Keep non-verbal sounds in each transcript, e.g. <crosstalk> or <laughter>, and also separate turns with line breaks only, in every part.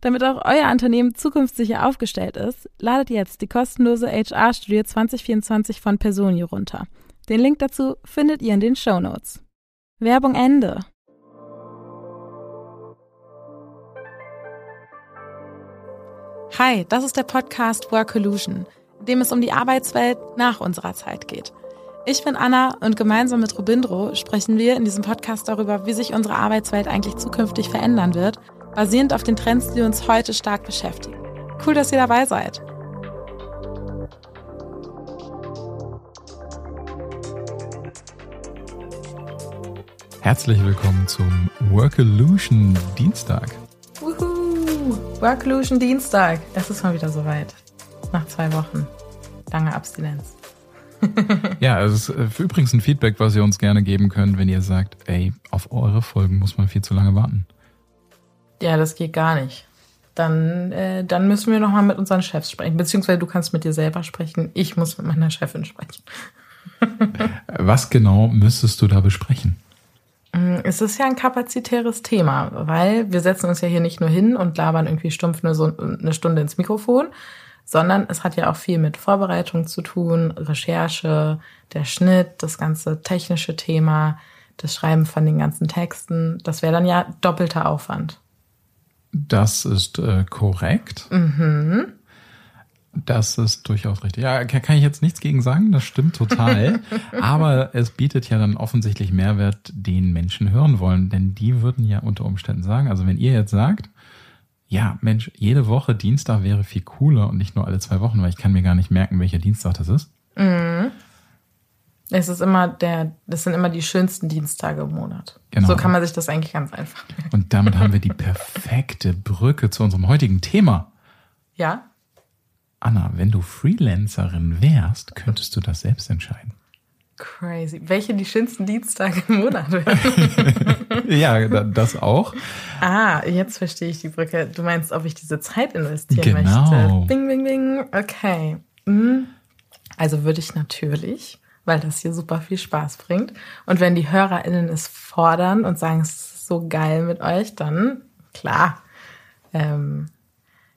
Damit auch euer Unternehmen zukunftssicher aufgestellt ist, ladet jetzt die kostenlose HR-Studie 2024 von Personio runter. Den Link dazu findet ihr in den Show Notes. Werbung Ende. Hi, das ist der Podcast Work Illusion, in dem es um die Arbeitswelt nach unserer Zeit geht. Ich bin Anna und gemeinsam mit Robindro sprechen wir in diesem Podcast darüber, wie sich unsere Arbeitswelt eigentlich zukünftig verändern wird – basierend auf den Trends, die uns heute stark beschäftigen. Cool, dass ihr dabei seid.
Herzlich willkommen zum Workolution Dienstag.
Wuhu! Workolution Dienstag. Es ist mal wieder soweit. Nach zwei Wochen. Lange Abstinenz. <laughs>
ja, es ist äh, übrigens ein Feedback, was ihr uns gerne geben könnt, wenn ihr sagt, ey, auf eure Folgen muss man viel zu lange warten.
Ja, das geht gar nicht. Dann, äh, dann müssen wir nochmal mit unseren Chefs sprechen. Beziehungsweise du kannst mit dir selber sprechen. Ich muss mit meiner Chefin sprechen. <laughs>
Was genau müsstest du da besprechen?
Mm, es ist ja ein kapazitäres Thema, weil wir setzen uns ja hier nicht nur hin und labern irgendwie stumpf nur so eine Stunde ins Mikrofon, sondern es hat ja auch viel mit Vorbereitung zu tun, Recherche, der Schnitt, das ganze technische Thema, das Schreiben von den ganzen Texten. Das wäre dann ja doppelter Aufwand.
Das ist äh, korrekt. Mhm. Das ist durchaus richtig. Ja, kann ich jetzt nichts gegen sagen, das stimmt total. <laughs> Aber es bietet ja dann offensichtlich Mehrwert, den Menschen hören wollen. Denn die würden ja unter Umständen sagen, also wenn ihr jetzt sagt, ja, Mensch, jede Woche Dienstag wäre viel cooler und nicht nur alle zwei Wochen, weil ich kann mir gar nicht merken, welcher Dienstag das ist. Mhm.
Es ist immer der, das sind immer die schönsten Dienstage im Monat. Genau. So kann man sich das eigentlich ganz einfach
merken. Und damit haben wir die <laughs> perfekte Brücke zu unserem heutigen Thema.
Ja.
Anna, wenn du Freelancerin wärst, könntest du das selbst entscheiden.
Crazy. Welche die schönsten Dienstage im Monat wären? <laughs>
ja, das auch.
Ah, jetzt verstehe ich die Brücke. Du meinst, ob ich diese Zeit investieren genau. möchte? Bing, bing, bing. Okay. Hm. Also würde ich natürlich weil das hier super viel Spaß bringt. Und wenn die HörerInnen es fordern und sagen, es ist so geil mit euch, dann klar. Ähm,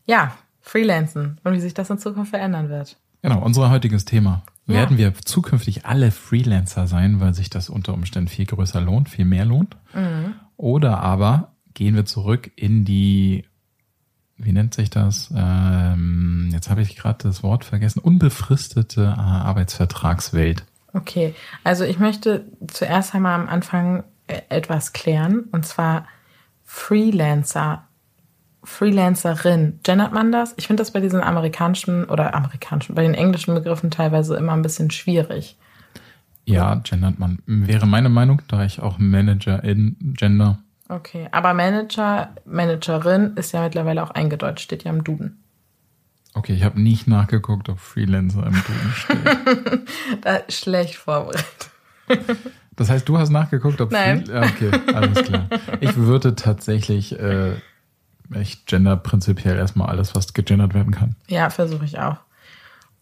ja, Freelancen und wie sich das in Zukunft verändern wird.
Genau, unser heutiges Thema. Ja. Werden wir zukünftig alle Freelancer sein, weil sich das unter Umständen viel größer lohnt, viel mehr lohnt? Mhm. Oder aber gehen wir zurück in die, wie nennt sich das? Ähm, jetzt habe ich gerade das Wort vergessen, unbefristete äh, Arbeitsvertragswelt.
Okay, also ich möchte zuerst einmal am Anfang äh, etwas klären, und zwar Freelancer, Freelancerin. Gendert man das? Ich finde das bei diesen amerikanischen oder amerikanischen, bei den englischen Begriffen teilweise immer ein bisschen schwierig.
Ja, gendert man. Wäre meine Meinung, da ich auch Manager in Gender.
Okay, aber Manager, Managerin ist ja mittlerweile auch eingedeutscht, steht ja im Duden.
Okay, ich habe nicht nachgeguckt, ob Freelancer im Duden steht. <laughs>
da schlecht vorbereitet.
Das heißt, du hast nachgeguckt, ob
Nein.
Free Okay, alles klar. Ich würde tatsächlich, äh, ich gender prinzipiell erstmal alles, was gegendert werden kann.
Ja, versuche ich auch.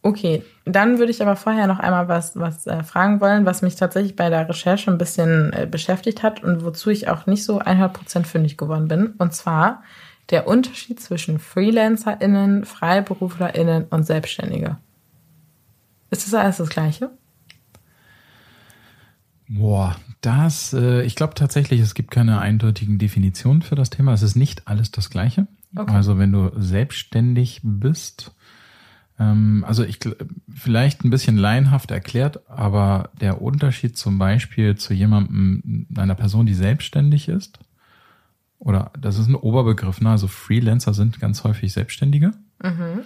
Okay, dann würde ich aber vorher noch einmal was, was äh, fragen wollen, was mich tatsächlich bei der Recherche ein bisschen äh, beschäftigt hat und wozu ich auch nicht so 100% fündig geworden bin. Und zwar der Unterschied zwischen FreelancerInnen, FreiberuflerInnen und Selbstständige. Ist das alles das Gleiche?
Boah, das, äh, ich glaube tatsächlich, es gibt keine eindeutigen Definitionen für das Thema. Es ist nicht alles das Gleiche. Okay. Also wenn du selbstständig bist, ähm, also ich vielleicht ein bisschen laienhaft erklärt, aber der Unterschied zum Beispiel zu jemandem, einer Person, die selbstständig ist, oder das ist ein Oberbegriff, ne? also Freelancer sind ganz häufig Selbstständige. Mhm.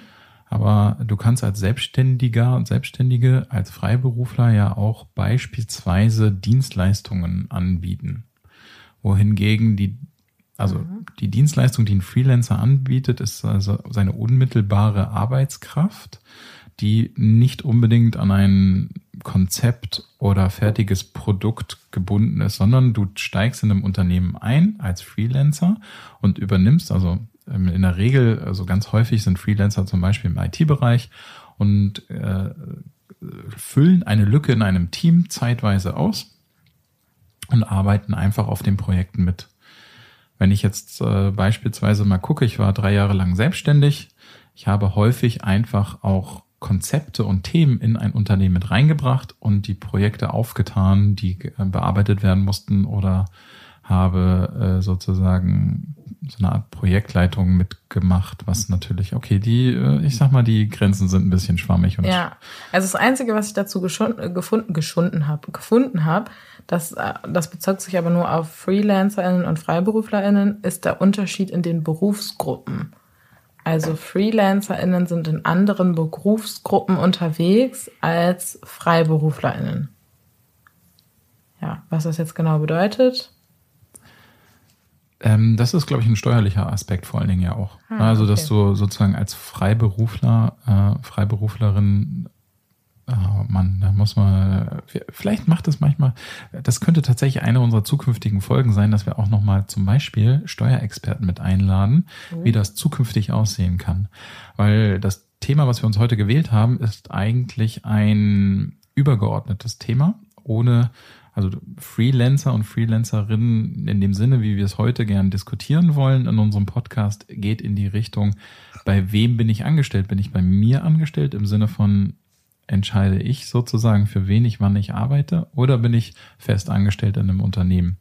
Aber du kannst als Selbstständiger und Selbstständige, als Freiberufler ja auch beispielsweise Dienstleistungen anbieten. Wohingegen die also mhm. die Dienstleistung, die ein Freelancer anbietet, ist also seine unmittelbare Arbeitskraft, die nicht unbedingt an ein Konzept oder fertiges Produkt gebunden ist, sondern du steigst in einem Unternehmen ein als Freelancer und übernimmst, also ähm, in der Regel, also ganz häufig sind Freelancer zum Beispiel im IT-Bereich und äh, füllen eine Lücke in einem Team zeitweise aus und arbeiten einfach auf den Projekten mit. Wenn ich jetzt äh, beispielsweise mal gucke, ich war drei Jahre lang selbstständig, ich habe häufig einfach auch Konzepte und Themen in ein Unternehmen mit reingebracht und die Projekte aufgetan, die äh, bearbeitet werden mussten oder habe äh, sozusagen so eine Art Projektleitung mitgemacht, was natürlich, okay, die, äh, ich sag mal, die Grenzen sind ein bisschen schwammig.
Und ja, also das Einzige, was ich dazu geschund, gefunden, geschunden habe, gefunden habe, das, das bezog sich aber nur auf FreelancerInnen und FreiberuflerInnen, ist der Unterschied in den Berufsgruppen. Also FreelancerInnen sind in anderen Berufsgruppen unterwegs als FreiberuflerInnen. Ja, was das jetzt genau bedeutet,
ähm, das ist, glaube ich, ein steuerlicher Aspekt vor allen Dingen ja auch. Ah, also, dass okay. du sozusagen als Freiberufler, äh, Freiberuflerin, oh Mann, da muss man, vielleicht macht es manchmal, das könnte tatsächlich eine unserer zukünftigen Folgen sein, dass wir auch nochmal zum Beispiel Steuerexperten mit einladen, mhm. wie das zukünftig aussehen kann. Weil das Thema, was wir uns heute gewählt haben, ist eigentlich ein übergeordnetes Thema, ohne also Freelancer und Freelancerinnen in dem Sinne, wie wir es heute gern diskutieren wollen in unserem Podcast, geht in die Richtung, bei wem bin ich angestellt? Bin ich bei mir angestellt im Sinne von entscheide ich sozusagen, für wen ich wann ich arbeite oder bin ich fest angestellt in einem Unternehmen?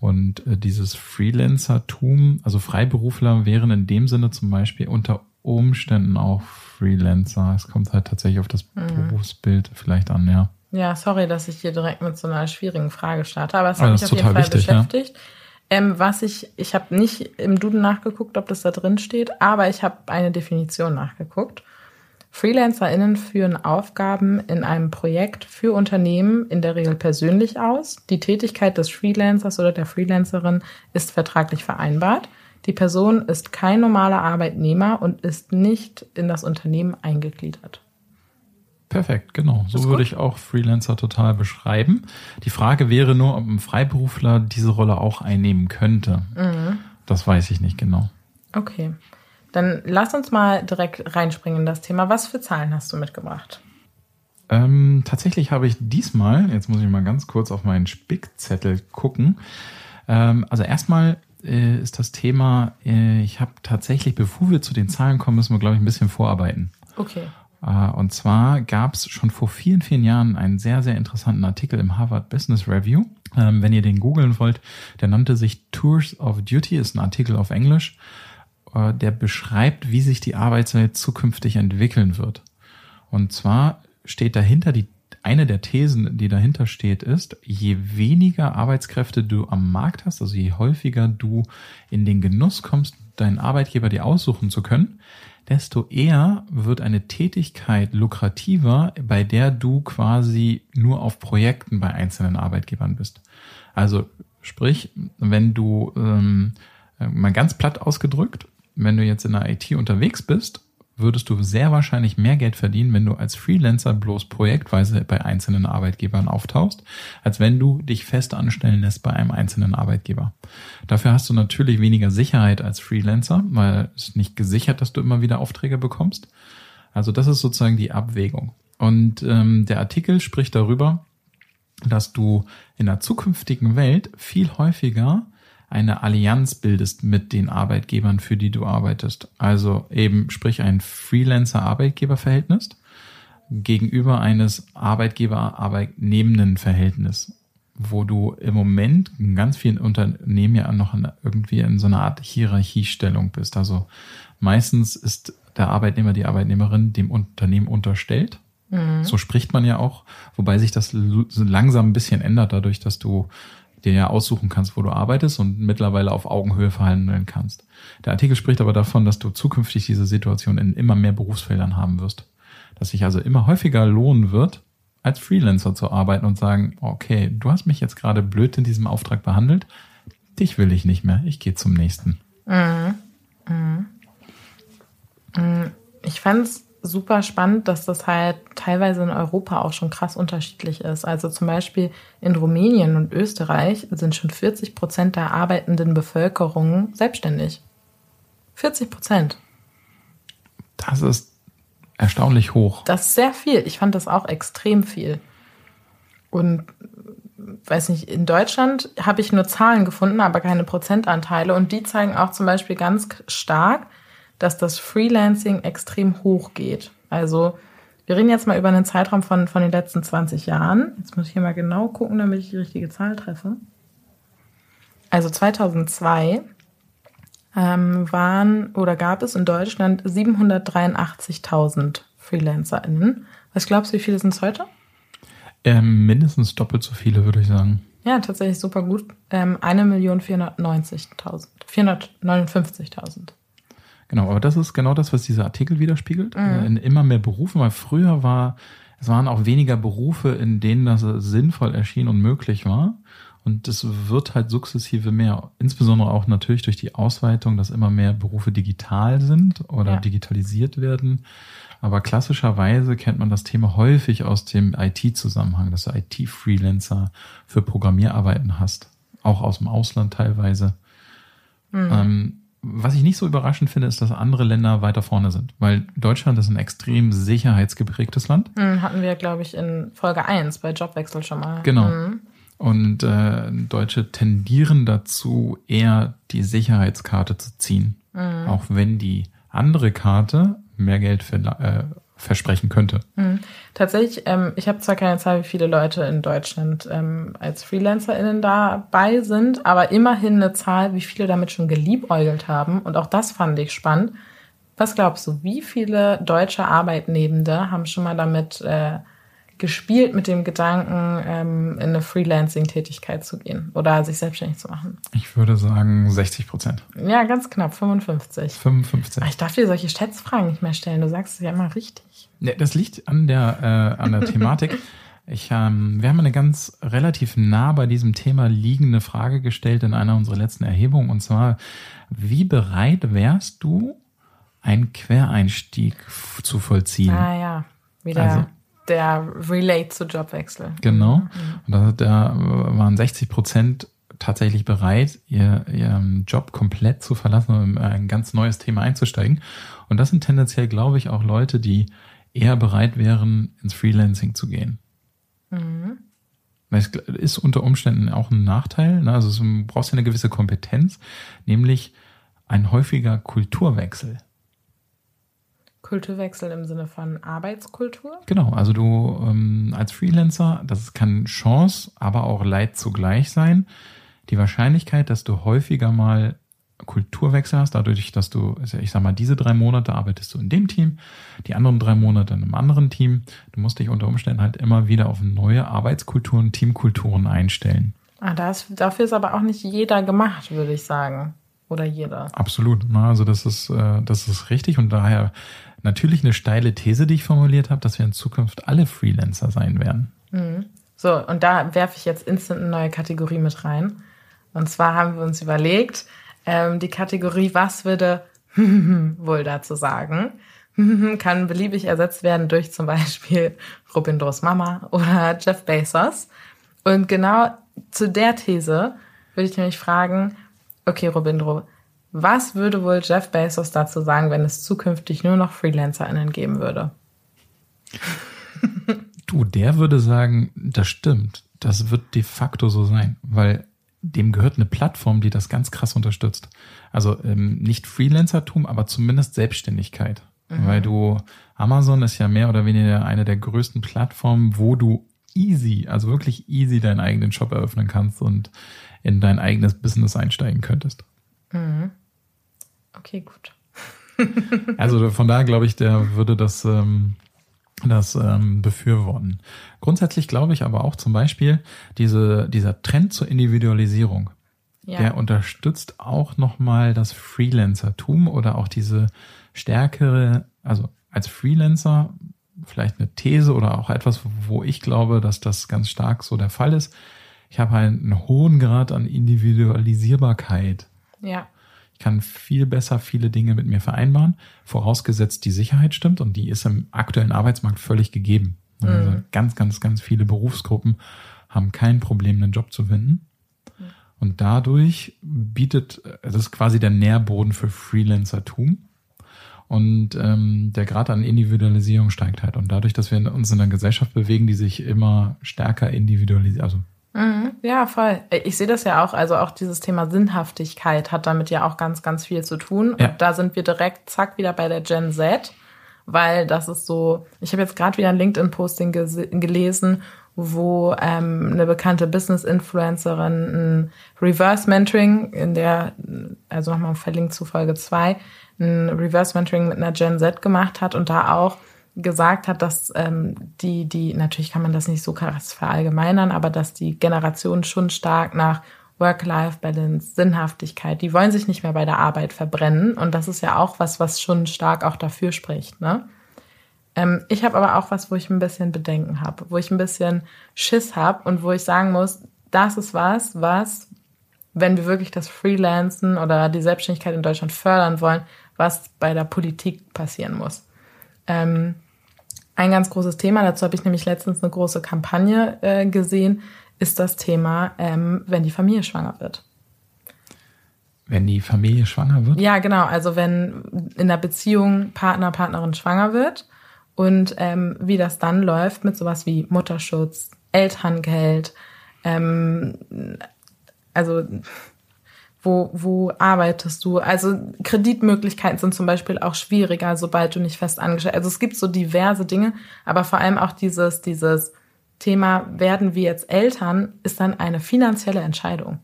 Und äh, dieses Freelancertum, also Freiberufler wären in dem Sinne zum Beispiel unter Umständen auch Freelancer. Es kommt halt tatsächlich auf das mhm. Berufsbild vielleicht an, ja.
Ja, sorry, dass ich hier direkt mit so einer schwierigen Frage starte, aber es hat mich auf jeden Fall wichtig, beschäftigt. Ja. Ähm, was ich, ich habe nicht im Duden nachgeguckt, ob das da drin steht, aber ich habe eine Definition nachgeguckt. FreelancerInnen führen Aufgaben in einem Projekt für Unternehmen in der Regel persönlich aus. Die Tätigkeit des Freelancers oder der Freelancerin ist vertraglich vereinbart. Die Person ist kein normaler Arbeitnehmer und ist nicht in das Unternehmen eingegliedert.
Perfekt, genau. So würde ich auch Freelancer total beschreiben. Die Frage wäre nur, ob ein Freiberufler diese Rolle auch einnehmen könnte. Mhm. Das weiß ich nicht genau.
Okay. Dann lass uns mal direkt reinspringen in das Thema. Was für Zahlen hast du mitgebracht?
Ähm, tatsächlich habe ich diesmal, jetzt muss ich mal ganz kurz auf meinen Spickzettel gucken. Ähm, also erstmal äh, ist das Thema, äh, ich habe tatsächlich, bevor wir zu den Zahlen kommen, müssen wir, glaube ich, ein bisschen vorarbeiten.
Okay.
Äh, und zwar gab es schon vor vielen, vielen Jahren einen sehr, sehr interessanten Artikel im Harvard Business Review. Ähm, wenn ihr den googeln wollt, der nannte sich Tours of Duty, ist ein Artikel auf Englisch, der beschreibt, wie sich die Arbeitswelt zukünftig entwickeln wird. Und zwar steht dahinter die eine der Thesen, die dahinter steht, ist, je weniger Arbeitskräfte du am Markt hast, also je häufiger du in den Genuss kommst, deinen Arbeitgeber dir aussuchen zu können, desto eher wird eine Tätigkeit lukrativer, bei der du quasi nur auf Projekten bei einzelnen Arbeitgebern bist. Also sprich, wenn du ähm, mal ganz platt ausgedrückt, wenn du jetzt in der IT unterwegs bist würdest du sehr wahrscheinlich mehr Geld verdienen, wenn du als Freelancer bloß projektweise bei einzelnen Arbeitgebern auftauchst, als wenn du dich fest anstellen lässt bei einem einzelnen Arbeitgeber. Dafür hast du natürlich weniger Sicherheit als Freelancer, weil es nicht gesichert, dass du immer wieder Aufträge bekommst. Also das ist sozusagen die Abwägung. Und ähm, der Artikel spricht darüber, dass du in der zukünftigen Welt viel häufiger eine Allianz bildest mit den Arbeitgebern, für die du arbeitest. Also eben sprich ein Freelancer-Arbeitgeber-Verhältnis gegenüber eines Arbeitgeber-Arbeitnehmenden Verhältnis, wo du im Moment in ganz vielen Unternehmen ja noch in, irgendwie in so einer Art Hierarchiestellung bist. Also meistens ist der Arbeitnehmer, die Arbeitnehmerin dem Unternehmen unterstellt. Mhm. So spricht man ja auch, wobei sich das langsam ein bisschen ändert, dadurch, dass du dir ja aussuchen kannst, wo du arbeitest und mittlerweile auf Augenhöhe verhandeln kannst. Der Artikel spricht aber davon, dass du zukünftig diese Situation in immer mehr Berufsfeldern haben wirst. Dass sich also immer häufiger lohnen wird, als Freelancer zu arbeiten und sagen, okay, du hast mich jetzt gerade blöd in diesem Auftrag behandelt, dich will ich nicht mehr, ich gehe zum nächsten. Mhm.
Mhm. mhm. Ich fand es super spannend, dass das halt teilweise in Europa auch schon krass unterschiedlich ist. Also zum Beispiel in Rumänien und Österreich sind schon 40 Prozent der arbeitenden Bevölkerung selbstständig. 40 Prozent.
Das ist erstaunlich hoch.
Das ist sehr viel. Ich fand das auch extrem viel. Und weiß nicht, in Deutschland habe ich nur Zahlen gefunden, aber keine Prozentanteile. Und die zeigen auch zum Beispiel ganz stark, dass das Freelancing extrem hoch geht. Also wir reden jetzt mal über einen Zeitraum von, von den letzten 20 Jahren. Jetzt muss ich hier mal genau gucken, damit ich die richtige Zahl treffe. Also 2002 ähm, waren oder gab es in Deutschland 783.000 FreelancerInnen. Was glaubst du, wie viele sind es heute?
Ähm, mindestens doppelt so viele, würde ich sagen.
Ja, tatsächlich super gut. Ähm, 1.490.000. 459.000.
Genau, aber das ist genau das, was dieser Artikel widerspiegelt. Mhm. Äh, in immer mehr Berufen, weil früher war, es waren auch weniger Berufe, in denen das sinnvoll erschien und möglich war. Und es wird halt sukzessive mehr, insbesondere auch natürlich durch die Ausweitung, dass immer mehr Berufe digital sind oder ja. digitalisiert werden. Aber klassischerweise kennt man das Thema häufig aus dem IT-Zusammenhang, dass du IT-Freelancer für Programmierarbeiten hast. Auch aus dem Ausland teilweise. Mhm. Ähm, was ich nicht so überraschend finde, ist, dass andere Länder weiter vorne sind. Weil Deutschland ist ein extrem sicherheitsgeprägtes Land.
Hm, hatten wir, glaube ich, in Folge 1 bei Jobwechsel schon mal.
Genau. Hm. Und äh, Deutsche tendieren dazu, eher die Sicherheitskarte zu ziehen. Hm. Auch wenn die andere Karte mehr Geld für, äh, versprechen könnte.
Mhm. Tatsächlich, ähm, ich habe zwar keine Zahl, wie viele Leute in Deutschland ähm, als FreelancerInnen dabei sind, aber immerhin eine Zahl, wie viele damit schon geliebäugelt haben. Und auch das fand ich spannend. Was glaubst du, wie viele deutsche Arbeitnehmende haben schon mal damit äh, gespielt mit dem Gedanken, ähm, in eine Freelancing-Tätigkeit zu gehen oder sich selbstständig zu machen?
Ich würde sagen 60 Prozent.
Ja, ganz knapp, 55.
55.
ich darf dir solche Schätzfragen nicht mehr stellen. Du sagst es ja immer richtig.
Ja, das liegt an der, äh, an der Thematik. Ich, ähm, wir haben eine ganz relativ nah bei diesem Thema liegende Frage gestellt in einer unserer letzten Erhebungen. Und zwar, wie bereit wärst du, einen Quereinstieg zu vollziehen?
Ah ja, wieder. Also, der Relate zu Jobwechsel.
Genau. Und da, da waren 60 Prozent tatsächlich bereit, ihr, ihren Job komplett zu verlassen und in ein ganz neues Thema einzusteigen. Und das sind tendenziell, glaube ich, auch Leute, die eher bereit wären, ins Freelancing zu gehen. Mhm. Es ist unter Umständen auch ein Nachteil. Ne? Also du brauchst ja eine gewisse Kompetenz, nämlich ein häufiger Kulturwechsel.
Kulturwechsel im Sinne von Arbeitskultur?
Genau, also du ähm, als Freelancer, das kann Chance, aber auch Leid zugleich sein. Die Wahrscheinlichkeit, dass du häufiger mal Kulturwechsel hast, dadurch, dass du, ich sag mal, diese drei Monate arbeitest du in dem Team, die anderen drei Monate in einem anderen Team. Du musst dich unter Umständen halt immer wieder auf neue Arbeitskulturen, Teamkulturen einstellen.
Ah, das, dafür ist aber auch nicht jeder gemacht, würde ich sagen. Oder jeder.
Absolut. Also das ist, äh, das ist richtig und daher natürlich eine steile These, die ich formuliert habe, dass wir in Zukunft alle Freelancer sein werden.
Mhm. So, und da werfe ich jetzt instant eine neue Kategorie mit rein. Und zwar haben wir uns überlegt, ähm, die Kategorie, was würde <laughs> wohl dazu sagen, <laughs> kann beliebig ersetzt werden durch zum Beispiel <laughs> Robindros Mama oder Jeff Bezos. Und genau zu der These würde ich nämlich fragen, okay, Robindro, Was würde wohl Jeff Bezos dazu sagen, wenn es zukünftig nur noch FreelancerInnen geben würde?
Du, der würde sagen, das stimmt. Das wird de facto so sein, weil dem gehört eine Plattform, die das ganz krass unterstützt. Also ähm, nicht Freelancertum, aber zumindest Selbstständigkeit. Mhm. Weil du, Amazon ist ja mehr oder weniger eine der größten Plattformen, wo du easy, also wirklich easy deinen eigenen Shop eröffnen kannst und in dein eigenes Business einsteigen könntest.
Mhm. Okay, gut. <laughs> <laughs>
also von daher glaube ich, der würde das, ähm, das ähm, befürworten. Grundsätzlich glaube ich aber auch zum Beispiel diese, dieser Trend zur Individualisierung. Ja. Der unterstützt auch nochmal das Freelancertum oder auch diese stärkere, also als Freelancer vielleicht eine These oder auch etwas, wo ich glaube, dass das ganz stark so der Fall ist. Ich habe einen hohen Grad an Individualisierbarkeit.
Ja.
Ich kann viel besser viele Dinge mit mir vereinbaren, vorausgesetzt die Sicherheit stimmt und die ist im aktuellen Arbeitsmarkt völlig gegeben. Also mhm. ganz, ganz, ganz viele Berufsgruppen haben kein Problem, einen Job zu finden. Mhm. Und dadurch bietet, das ist quasi der Nährboden für Freelancertum. Und ähm, der Grad an Individualisierung steigt halt. Und dadurch, dass wir uns in einer Gesellschaft bewegen, die sich immer stärker individualisiert, also.
Ja, voll. Ich sehe das ja auch, also auch dieses Thema Sinnhaftigkeit hat damit ja auch ganz, ganz viel zu tun. Ja. Und da sind wir direkt, zack, wieder bei der Gen Z, weil das ist so, ich habe jetzt gerade wieder ein LinkedIn-Posting gelesen, wo ähm, eine bekannte Business-Influencerin ein Reverse-Mentoring in der, also nochmal verlinkt zu Folge zwei ein Reverse-Mentoring mit einer Gen Z gemacht hat und da auch gesagt hat, dass ähm, die, die, natürlich kann man das nicht so krass verallgemeinern, aber dass die Generation schon stark nach Work-Life-Balance, Sinnhaftigkeit, die wollen sich nicht mehr bei der Arbeit verbrennen. Und das ist ja auch was, was schon stark auch dafür spricht. Ne? Ähm, ich habe aber auch was, wo ich ein bisschen Bedenken habe, wo ich ein bisschen Schiss habe und wo ich sagen muss, das ist was, was, wenn wir wirklich das Freelancen oder die Selbstständigkeit in Deutschland fördern wollen, was bei der Politik passieren muss. Ähm, ein ganz großes Thema, dazu habe ich nämlich letztens eine große Kampagne äh, gesehen, ist das Thema, ähm, wenn die Familie schwanger wird.
Wenn die Familie schwanger wird?
Ja, genau. Also wenn in der Beziehung Partner, Partnerin schwanger wird und ähm, wie das dann läuft mit sowas wie Mutterschutz, Elterngeld, ähm, also wo, wo arbeitest du? Also Kreditmöglichkeiten sind zum Beispiel auch schwieriger, sobald du nicht fest angestellt. Also es gibt so diverse Dinge, aber vor allem auch dieses, dieses Thema, werden wir jetzt Eltern, ist dann eine finanzielle Entscheidung.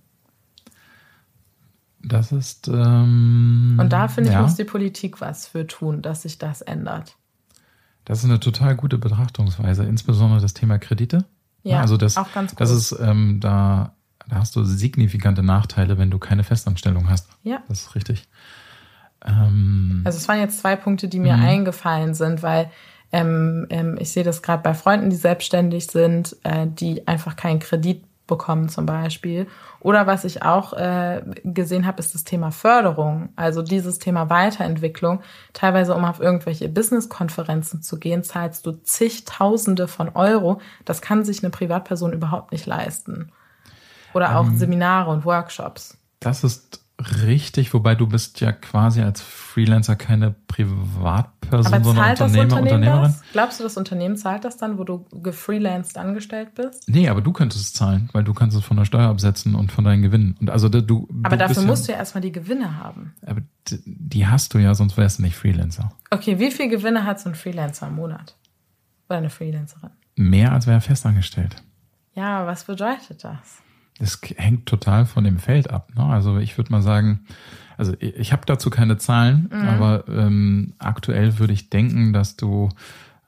Das ist. Ähm,
Und da finde ich, ja. muss die Politik was für tun, dass sich das ändert.
Das ist eine total gute Betrachtungsweise, insbesondere das Thema Kredite.
Ja,
also das,
auch ganz gut.
Das ist ähm, da da hast du signifikante Nachteile, wenn du keine Festanstellung hast.
Ja.
Das ist richtig. Ähm,
also es waren jetzt zwei Punkte, die mir mhm. eingefallen sind, weil ähm, ähm, ich sehe das gerade bei Freunden, die selbstständig sind, äh, die einfach keinen Kredit bekommen zum Beispiel. Oder was ich auch äh, gesehen habe, ist das Thema Förderung. Also dieses Thema Weiterentwicklung. Teilweise, um auf irgendwelche Business-Konferenzen zu gehen, zahlst du zigtausende von Euro. Das kann sich eine Privatperson überhaupt nicht leisten. Oder auch ähm, Seminare und Workshops.
Das ist richtig, wobei du bist ja quasi als Freelancer keine Privatperson,
Aber
sondern Unternehmer, Unternehmerin.
Das? Glaubst du, das Unternehmen zahlt das dann, wo du gefreelanced angestellt bist?
Nee, aber du könntest es zahlen, weil du kannst es von der Steuer absetzen und von deinen Gewinnen. Und also du,
aber
du
dafür musst ja, du ja erstmal die Gewinne haben.
Aber die hast du ja, sonst wärst du nicht Freelancer.
Okay, wie viel Gewinne hat so ein Freelancer im Monat? Oder eine Freelancerin?
Mehr als wäre festangestellt.
Ja, was bedeutet das?
Es hängt total von dem Feld ab. Ne? Also ich würde mal sagen, also ich, ich habe dazu keine Zahlen, mhm. aber ähm, aktuell würde ich denken, dass du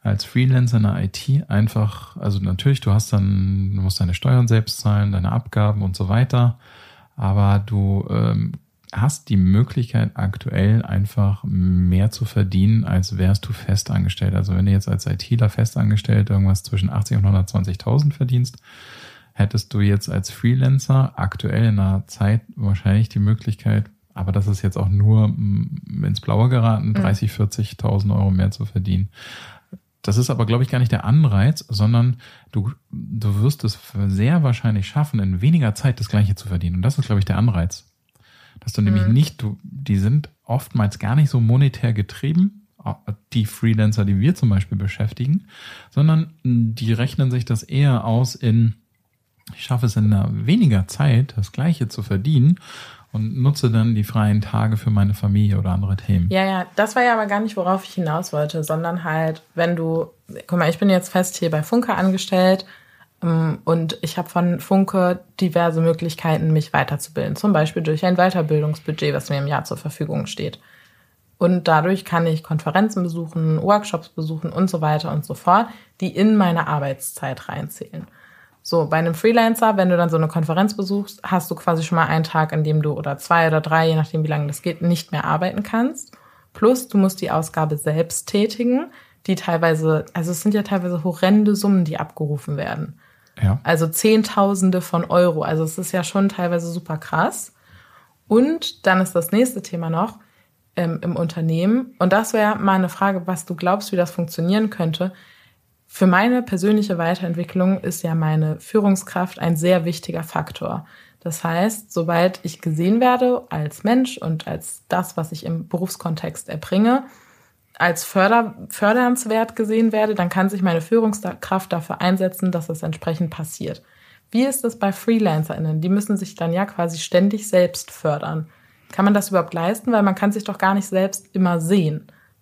als Freelancer in der IT einfach, also natürlich, du hast dann, du musst deine Steuern selbst zahlen, deine Abgaben und so weiter, aber du ähm, hast die Möglichkeit aktuell einfach mehr zu verdienen, als wärst du festangestellt. Also wenn du jetzt als ITler festangestellt irgendwas zwischen 80 und 120.000 verdienst, hättest du jetzt als Freelancer aktuell in einer Zeit wahrscheinlich die Möglichkeit, aber das ist jetzt auch nur mm, ins Blaue geraten, 30, mhm. 40.000 Euro mehr zu verdienen. Das ist aber, glaube ich, gar nicht der Anreiz, sondern du, du wirst es sehr wahrscheinlich schaffen, in weniger Zeit das Gleiche zu verdienen. Und das ist, glaube ich, der Anreiz. Dass du mhm. nämlich nicht, du, die sind oftmals gar nicht so monetär getrieben, die Freelancer, die wir zum Beispiel beschäftigen, sondern die rechnen sich das eher aus in, ich schaffe es in einer weniger Zeit, das Gleiche zu verdienen und nutze dann die freien Tage für meine Familie oder andere Themen.
Ja, ja, das war ja aber gar nicht, worauf ich hinaus wollte, sondern halt, wenn du, guck mal, ich bin jetzt fest hier bei Funke angestellt ähm, und ich habe von Funke diverse Möglichkeiten, mich weiterzubilden, zum Beispiel durch ein Weiterbildungsbudget, was mir im Jahr zur Verfügung steht. Und dadurch kann ich Konferenzen besuchen, Workshops besuchen und so weiter und so fort, die in meine Arbeitszeit reinzählen. So, bei einem Freelancer, wenn du dann so eine Konferenz besuchst, hast du quasi schon mal einen Tag, an dem du oder zwei oder drei, je nachdem wie lange das geht, nicht mehr arbeiten kannst. Plus, du musst die Ausgabe selbst tätigen, die teilweise, also es sind ja teilweise horrende Summen, die abgerufen werden. Ja. Also Zehntausende von Euro. Also es ist ja schon teilweise super krass. Und dann ist das nächste Thema noch ähm, im Unternehmen. Und das wäre mal eine Frage, was du glaubst, wie das funktionieren könnte für meine persönliche Weiterentwicklung ist ja meine Führungskraft ein sehr wichtiger Faktor. Das heißt, sobald ich gesehen werde als Mensch und als das, was ich im Berufskontext erbringe, als förder, fördernswert gesehen werde, dann kann sich meine Führungskraft dafür einsetzen, dass es entsprechend passiert. Wie ist das bei FreelancerInnen? Die müssen sich dann ja quasi ständig selbst fördern. Kann man das überhaupt leisten? Weil man kann sich doch gar nicht selbst immer sehen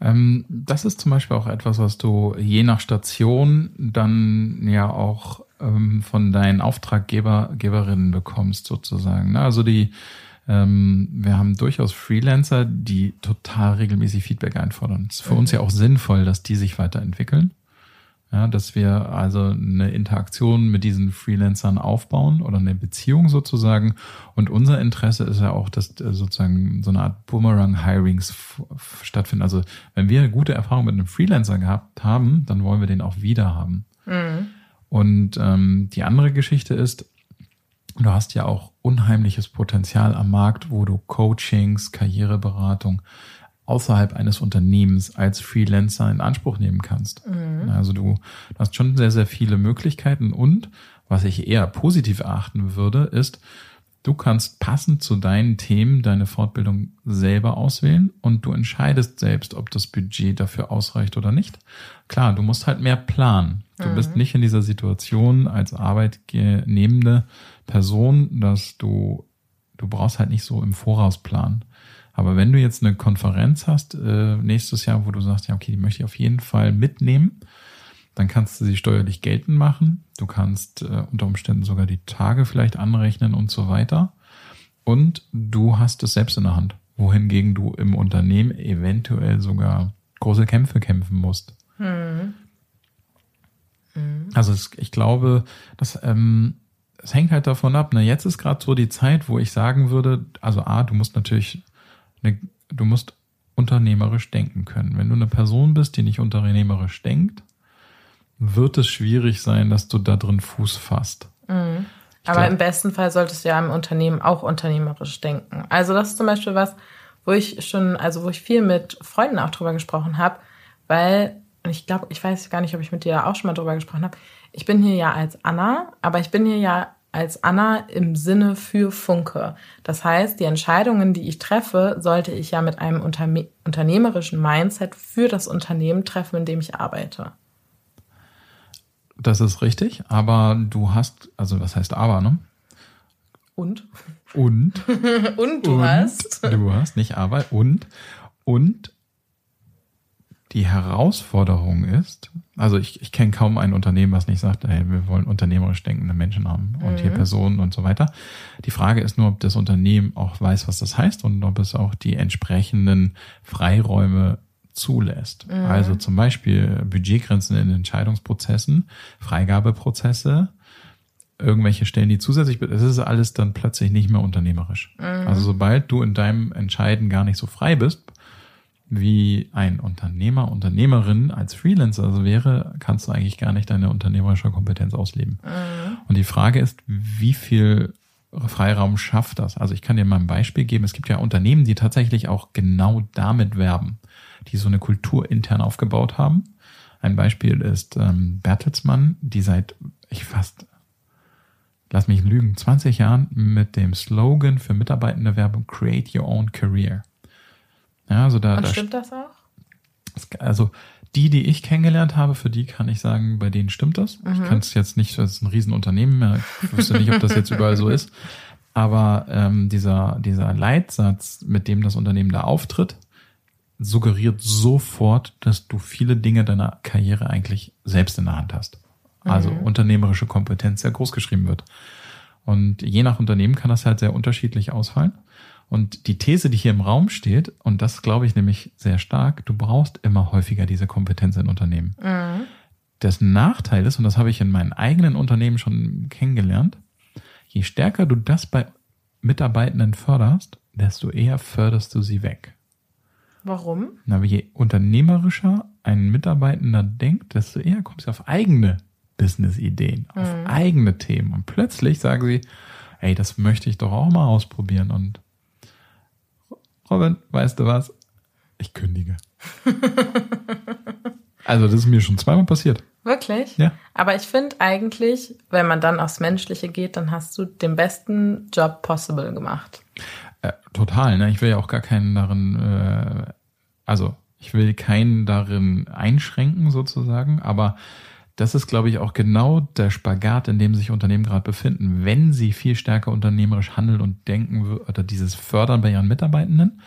Ähm, das ist zum Beispiel auch etwas, was du je nach Station dann ja auch ähm, von deinen Auftraggeberinnen bekommst, sozusagen. Ne? Also die, ähm, wir haben durchaus Freelancer, die total regelmäßig Feedback einfordern. Es ist für uns ja auch sinnvoll, dass die sich weiterentwickeln. Ja, dass wir also eine Interaktion mit diesen Freelancern aufbauen oder eine Beziehung sozusagen. Und unser Interesse ist ja auch, dass äh, sozusagen so eine Art Boomerang-Hirings stattfinden. Also wenn wir eine gute Erfahrung mit einem Freelancer gehabt haben, dann wollen wir den auch wieder haben. Mhm. Und ähm, die andere Geschichte ist, du hast ja auch unheimliches Potenzial am Markt, wo du Coachings, Karriereberatung, außerhalb eines Unternehmens als Freelancer in Anspruch nehmen kannst. Mhm. Also du, du hast schon sehr, sehr viele Möglichkeiten und was ich eher positiv erachten würde, ist, du kannst passend zu deinen Themen deine Fortbildung selber auswählen und du entscheidest selbst, ob das Budget dafür ausreicht oder nicht. Klar, du musst halt mehr planen. Du mhm. bist nicht in dieser Situation als arbeitnehmende Person, dass du, du brauchst halt nicht so im Voraus planen. Aber wenn du jetzt eine Konferenz hast äh, nächstes Jahr, wo du sagst, ja, okay, die möchte ich auf jeden Fall mitnehmen, dann kannst du sie steuerlich geltend machen. Du kannst äh, unter Umständen sogar die Tage vielleicht anrechnen und so weiter. Und du hast es selbst in der Hand. Wohingegen du im Unternehmen eventuell sogar große Kämpfe kämpfen musst. Hm. Hm. Also es, ich glaube, dass ähm, es hängt halt davon ab. Ne? Jetzt ist gerade so die Zeit, wo ich sagen würde, also A, du musst natürlich eine, du musst unternehmerisch denken können. Wenn du eine Person bist, die nicht unternehmerisch denkt, wird es schwierig sein, dass du da drin Fuß fasst.
Mhm. Aber glaub, im besten Fall solltest du ja im Unternehmen auch unternehmerisch denken. Also das ist zum Beispiel was, wo ich schon, also wo ich viel mit Freunden auch drüber gesprochen habe, weil, und ich glaube, ich weiß gar nicht, ob ich mit dir da auch schon mal drüber gesprochen habe. Ich bin hier ja als Anna, aber ich bin hier ja als Anna im Sinne für Funke. Das heißt, die Entscheidungen, die ich treffe, sollte ich ja mit einem Unterne unternehmerischen Mindset für das Unternehmen treffen, in dem ich arbeite.
Das ist richtig, aber du hast, also was heißt aber, ne?
Und?
Und? <laughs>
und du und, hast?
Du hast, nicht aber, und Und die Herausforderung ist, also ich, ich kenne kaum ein Unternehmen, was nicht sagt, hey, wir wollen unternehmerisch denkende Menschen haben und mhm. hier Personen und so weiter. Die Frage ist nur, ob das Unternehmen auch weiß, was das heißt und ob es auch die entsprechenden Freiräume zulässt. Mhm. Also zum Beispiel Budgetgrenzen in Entscheidungsprozessen, Freigabeprozesse, irgendwelche Stellen, die zusätzlich, es ist alles dann plötzlich nicht mehr unternehmerisch. Mhm. Also sobald du in deinem Entscheiden gar nicht so frei bist, wie ein Unternehmer, Unternehmerin als Freelancer also wäre, kannst du eigentlich gar nicht deine unternehmerische Kompetenz ausleben. Mhm. Und die Frage ist, wie viel Freiraum schafft das? Also ich kann dir mal ein Beispiel geben. Es gibt ja Unternehmen, die tatsächlich auch genau damit werben, die so eine Kultur intern aufgebaut haben. Ein Beispiel ist ähm, Bertelsmann, die seit ich fast lass mich lügen, 20 Jahren mit dem Slogan für Mitarbeitende Werbung Create Your Own Career.
Ja, also da, Und da stimmt das auch?
Also die, die ich kennengelernt habe, für die kann ich sagen, bei denen stimmt das. Mhm. Ich kann es jetzt nicht, das ist ein Riesenunternehmen, ich wüsste nicht, ob das jetzt überall so ist. Aber ähm, dieser, dieser Leitsatz, mit dem das Unternehmen da auftritt, suggeriert sofort, dass du viele Dinge deiner Karriere eigentlich selbst in der Hand hast also mhm. unternehmerische Kompetenz sehr groß geschrieben wird. Und je nach Unternehmen kann das halt sehr unterschiedlich ausfallen. Und die These, die hier im Raum steht, und das glaube ich nämlich sehr stark, du brauchst immer häufiger diese Kompetenz in Unternehmen. Mhm. Das Nachteil ist, und das habe ich in meinen eigenen Unternehmen schon kennengelernt, je stärker du das bei Mitarbeitenden förderst, desto eher förderst du sie weg.
Warum?
Na, je unternehmerischer ein Mitarbeitender denkt, desto eher kommt sie auf eigene Business-Ideen, auf mhm. eigene Themen. Und plötzlich sagen sie, ey, das möchte ich doch auch mal ausprobieren. Und Robin, weißt du was? Ich kündige. <laughs> also, das ist mir schon zweimal passiert.
Wirklich?
Ja.
Aber ich finde eigentlich, wenn man dann aufs Menschliche geht, dann hast du den besten Job possible gemacht.
Äh, total, ne? Ich will ja auch gar keinen darin, äh, also ich will keinen darin einschränken sozusagen, aber das ist, glaube ich, auch genau der Spagat, in dem sich Unternehmen gerade befinden. Wenn sie viel stärker unternehmerisch handeln und denken oder dieses fördern bei ihren Mitarbeitenden,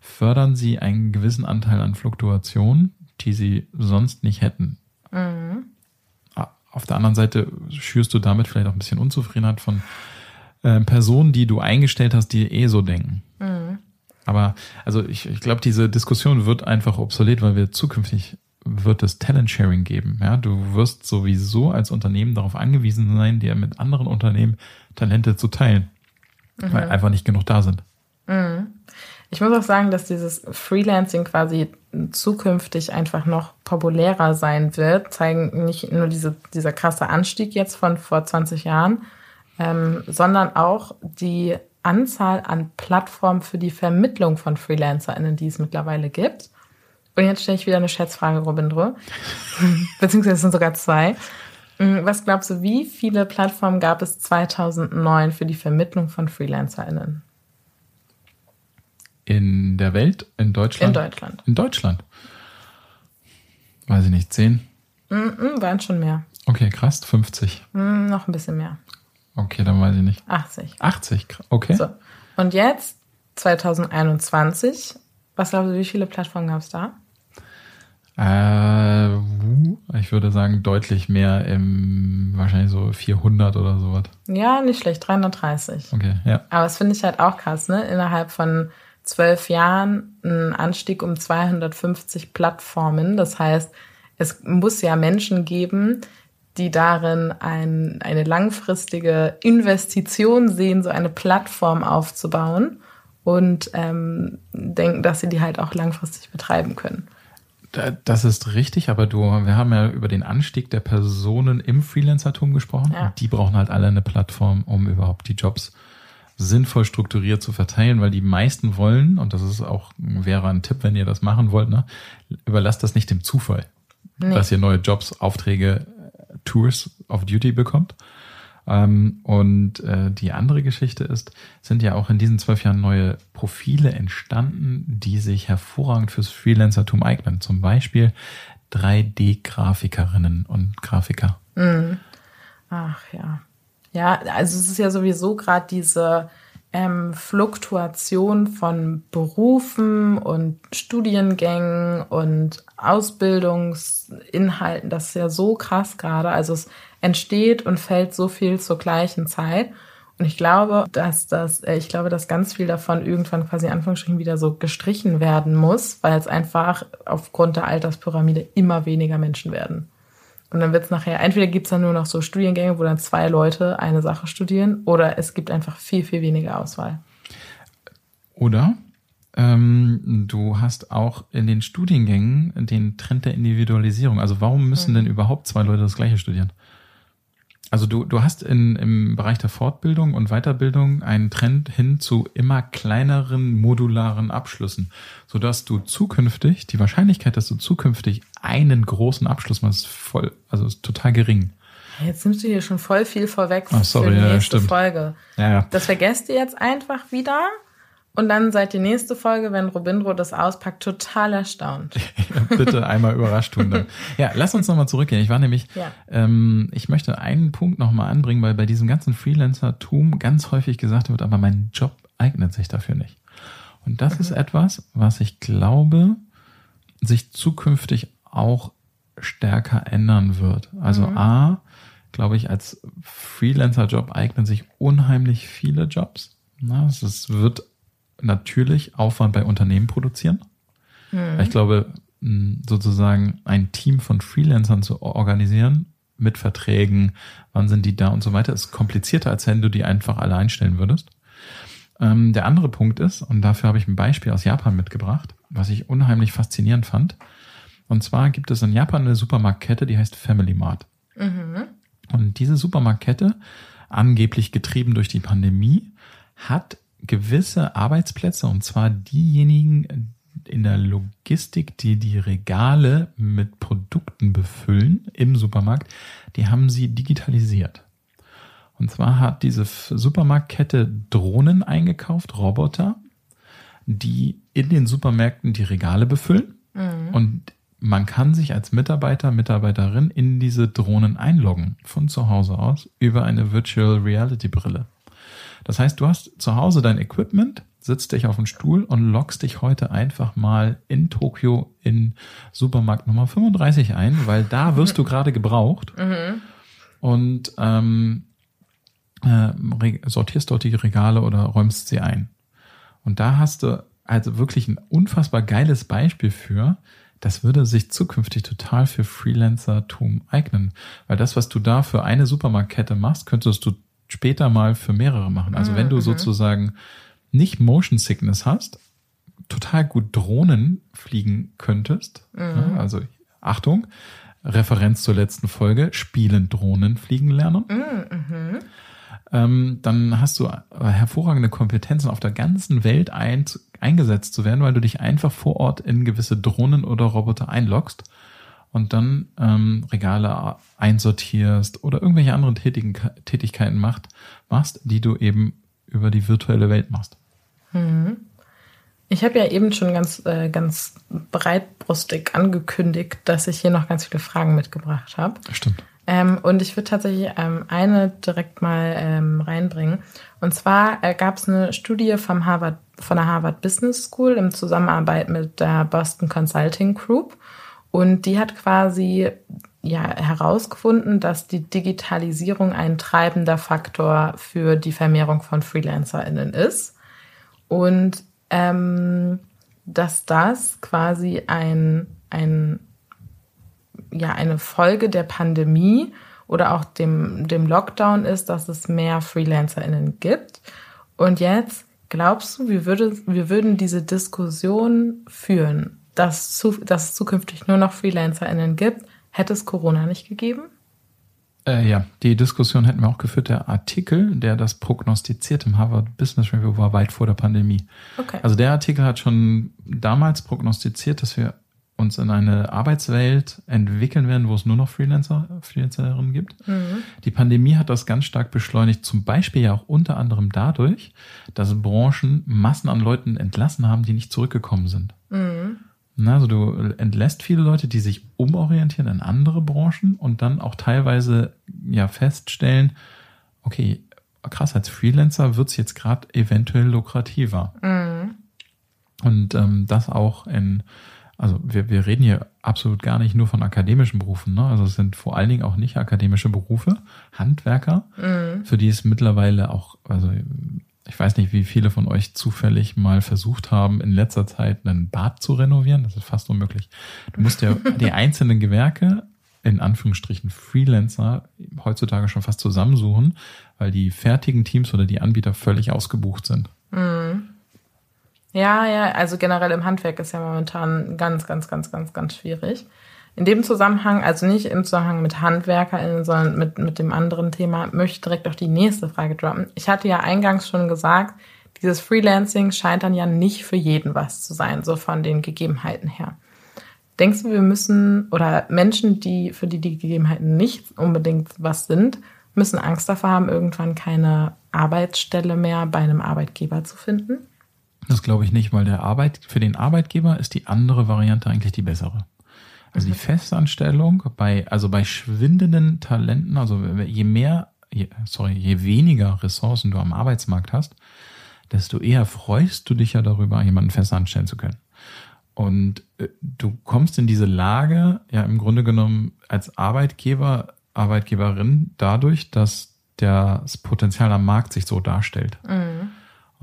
fördern sie einen gewissen Anteil an Fluktuation, die sie sonst nicht hätten. Mhm. Auf der anderen Seite schürst du damit vielleicht auch ein bisschen Unzufriedenheit von äh, Personen, die du eingestellt hast, die eh so denken. Mhm. Aber also ich, ich glaube, diese Diskussion wird einfach obsolet, weil wir zukünftig wird es Talent Sharing geben. Ja, du wirst sowieso als Unternehmen darauf angewiesen sein, dir mit anderen Unternehmen Talente zu teilen, mhm. weil einfach nicht genug da sind.
Mhm. Ich muss auch sagen, dass dieses Freelancing quasi zukünftig einfach noch populärer sein wird, zeigen nicht nur diese, dieser krasse Anstieg jetzt von vor 20 Jahren, ähm, sondern auch die Anzahl an Plattformen für die Vermittlung von FreelancerInnen, die es mittlerweile gibt. Und jetzt stelle ich wieder eine Schätzfrage, Robindro. <laughs> Beziehungsweise es sind sogar zwei. Mm, was glaubst du, wie viele Plattformen gab es 2009 für die Vermittlung von FreelancerInnen?
In der Welt? In Deutschland?
In Deutschland.
In Deutschland? Weiß ich nicht, zehn?
Mm -mm, waren schon mehr.
Okay, krass, 50.
Mm, noch ein bisschen mehr.
Okay, dann weiß ich nicht.
80.
80, okay. So.
Und jetzt, 2021, was glaubst du, wie viele Plattformen gab es da?
Äh, ich würde sagen deutlich mehr im, wahrscheinlich so 400 oder sowas.
Ja, nicht schlecht, 330.
Okay, ja.
Aber das finde ich halt auch krass, ne? Innerhalb von zwölf Jahren ein Anstieg um 250 Plattformen. Das heißt, es muss ja Menschen geben, die darin ein, eine langfristige Investition sehen, so eine Plattform aufzubauen und ähm, denken, dass sie die halt auch langfristig betreiben können.
Das ist richtig, aber du, wir haben ja über den Anstieg der Personen im Freelancertum gesprochen. Ja. Und die brauchen halt alle eine Plattform, um überhaupt die Jobs sinnvoll strukturiert zu verteilen, weil die meisten wollen, und das ist auch, wäre ein Tipp, wenn ihr das machen wollt, ne, überlasst das nicht dem Zufall, nee. dass ihr neue Jobs, Aufträge, Tours of Duty bekommt, und äh, die andere Geschichte ist, sind ja auch in diesen zwölf Jahren neue Profile entstanden, die sich hervorragend fürs Freelancertum eignen. Zum Beispiel 3D-Grafikerinnen und Grafiker.
Mhm. Ach ja. Ja, also es ist ja sowieso gerade diese ähm, Fluktuation von Berufen und Studiengängen und Ausbildungsinhalten, das ist ja so krass gerade. Also es entsteht und fällt so viel zur gleichen Zeit. Und ich glaube, dass das, äh, ich glaube, dass ganz viel davon irgendwann quasi Anführungsstrichen wieder so gestrichen werden muss, weil es einfach aufgrund der Alterspyramide immer weniger Menschen werden. Und dann wird es nachher, entweder gibt es dann nur noch so Studiengänge, wo dann zwei Leute eine Sache studieren, oder es gibt einfach viel, viel weniger Auswahl.
Oder ähm, du hast auch in den Studiengängen den Trend der Individualisierung. Also warum müssen mhm. denn überhaupt zwei Leute das gleiche studieren? Also du, du hast in, im Bereich der Fortbildung und Weiterbildung einen Trend hin zu immer kleineren modularen Abschlüssen, sodass du zukünftig, die Wahrscheinlichkeit, dass du zukünftig einen großen Abschluss machst, ist voll, also ist total gering.
Jetzt nimmst du hier schon voll viel vorweg
Ach, sorry, für die nächste
ja, Folge.
Ja, ja.
Das vergesst ihr jetzt einfach wieder. Und dann seid die nächste Folge, wenn Robindro das auspackt, total erstaunt. <laughs>
Bitte einmal überrascht tun dann. Ja, lass uns nochmal zurückgehen. Ich war nämlich, ja. ähm, ich möchte einen Punkt nochmal anbringen, weil bei diesem ganzen Freelancer-Tum ganz häufig gesagt wird, aber mein Job eignet sich dafür nicht. Und das mhm. ist etwas, was ich glaube, sich zukünftig auch stärker ändern wird. Also mhm. A, glaube ich, als Freelancer-Job eignen sich unheimlich viele Jobs. Na, es wird natürlich Aufwand bei Unternehmen produzieren. Mhm. Ich glaube, sozusagen ein Team von Freelancern zu organisieren mit Verträgen, wann sind die da und so weiter, ist komplizierter, als wenn du die einfach alle einstellen würdest. Ähm, der andere Punkt ist, und dafür habe ich ein Beispiel aus Japan mitgebracht, was ich unheimlich faszinierend fand. Und zwar gibt es in Japan eine Supermarktkette, die heißt Family Mart. Mhm. Und diese Supermarktkette, angeblich getrieben durch die Pandemie, hat gewisse Arbeitsplätze, und zwar diejenigen in der Logistik, die die Regale mit Produkten befüllen im Supermarkt, die haben sie digitalisiert. Und zwar hat diese Supermarktkette Drohnen eingekauft, Roboter, die in den Supermärkten die Regale befüllen. Mhm. Und man kann sich als Mitarbeiter, Mitarbeiterin in diese Drohnen einloggen, von zu Hause aus, über eine Virtual Reality Brille. Das heißt, du hast zu Hause dein Equipment, sitzt dich auf den Stuhl und loggst dich heute einfach mal in Tokio in Supermarkt Nummer 35 ein, weil da wirst du <laughs> gerade gebraucht. Mhm. Und ähm, äh, sortierst dort die Regale oder räumst sie ein. Und da hast du also wirklich ein unfassbar geiles Beispiel für, das würde sich zukünftig total für Freelancer-Tum eignen. Weil das, was du da für eine Supermarktkette machst, könntest du später mal für mehrere machen. Also wenn du mhm. sozusagen nicht Motion Sickness hast, total gut Drohnen fliegen könntest, mhm. also Achtung, Referenz zur letzten Folge, spielen Drohnen fliegen lernen. Mhm. Ähm, dann hast du hervorragende Kompetenzen auf der ganzen Welt ein, eingesetzt zu werden, weil du dich einfach vor Ort in gewisse Drohnen oder Roboter einloggst und dann ähm, Regale einsortierst oder irgendwelche anderen Tätigen, Tätigkeiten macht, machst, die du eben über die virtuelle Welt machst.
Mhm. Ich habe ja eben schon ganz, äh, ganz breitbrustig angekündigt, dass ich hier noch ganz viele Fragen mitgebracht habe.
Stimmt.
Ähm, und ich würde tatsächlich ähm, eine direkt mal ähm, reinbringen. Und zwar äh, gab es eine Studie vom Harvard, von der Harvard Business School im Zusammenarbeit mit der Boston Consulting Group. Und die hat quasi ja herausgefunden, dass die Digitalisierung ein treibender Faktor für die Vermehrung von FreelancerInnen ist. Und ähm, dass das quasi ein, ein, ja, eine Folge der Pandemie oder auch dem, dem Lockdown ist, dass es mehr FreelancerInnen gibt. Und jetzt glaubst du, wir, würde, wir würden diese Diskussion führen? Dass, zu, dass es zukünftig nur noch FreelancerInnen gibt, hätte es Corona nicht gegeben?
Äh, ja, die Diskussion hätten wir auch geführt. Der Artikel, der das prognostiziert im Harvard Business Review, war weit vor der Pandemie. Okay. Also der Artikel hat schon damals prognostiziert, dass wir uns in eine Arbeitswelt entwickeln werden, wo es nur noch Freelancer, Freelancerinnen gibt. Mhm. Die Pandemie hat das ganz stark beschleunigt, zum Beispiel ja auch unter anderem dadurch, dass Branchen Massen an Leuten entlassen haben, die nicht zurückgekommen sind. Mhm. Na, also du entlässt viele Leute, die sich umorientieren in andere Branchen und dann auch teilweise ja feststellen, okay, krass, als Freelancer wird's jetzt gerade eventuell lukrativer.
Mhm.
Und ähm, das auch in, also wir, wir reden hier absolut gar nicht nur von akademischen Berufen, ne? Also es sind vor allen Dingen auch nicht akademische Berufe, Handwerker,
Mhm.
für die es mittlerweile auch, also ich weiß nicht, wie viele von euch zufällig mal versucht haben, in letzter Zeit einen Bad zu renovieren. Das ist fast unmöglich. Du musst ja <laughs> die einzelnen Gewerke, in Anführungsstrichen Freelancer, heutzutage schon fast zusammensuchen, weil die fertigen Teams oder die Anbieter völlig ausgebucht sind.
Ja, ja, also generell im Handwerk ist ja momentan ganz, ganz, ganz, ganz, ganz schwierig. In dem Zusammenhang, also nicht im Zusammenhang mit HandwerkerInnen, sondern mit, mit dem anderen Thema, möchte ich direkt auch die nächste Frage droppen. Ich hatte ja eingangs schon gesagt, dieses Freelancing scheint dann ja nicht für jeden was zu sein, so von den Gegebenheiten her. Denkst du, wir müssen, oder Menschen, die, für die die Gegebenheiten nicht unbedingt was sind, müssen Angst davor haben, irgendwann keine Arbeitsstelle mehr bei einem Arbeitgeber zu finden?
Das glaube ich nicht, weil der Arbeit, für den Arbeitgeber ist die andere Variante eigentlich die bessere. Also die Festanstellung bei, also bei schwindenden Talenten, also je mehr, je, sorry, je weniger Ressourcen du am Arbeitsmarkt hast, desto eher freust du dich ja darüber, jemanden fest anstellen zu können. Und äh, du kommst in diese Lage, ja im Grunde genommen als Arbeitgeber, Arbeitgeberin dadurch, dass das Potenzial am Markt sich so darstellt.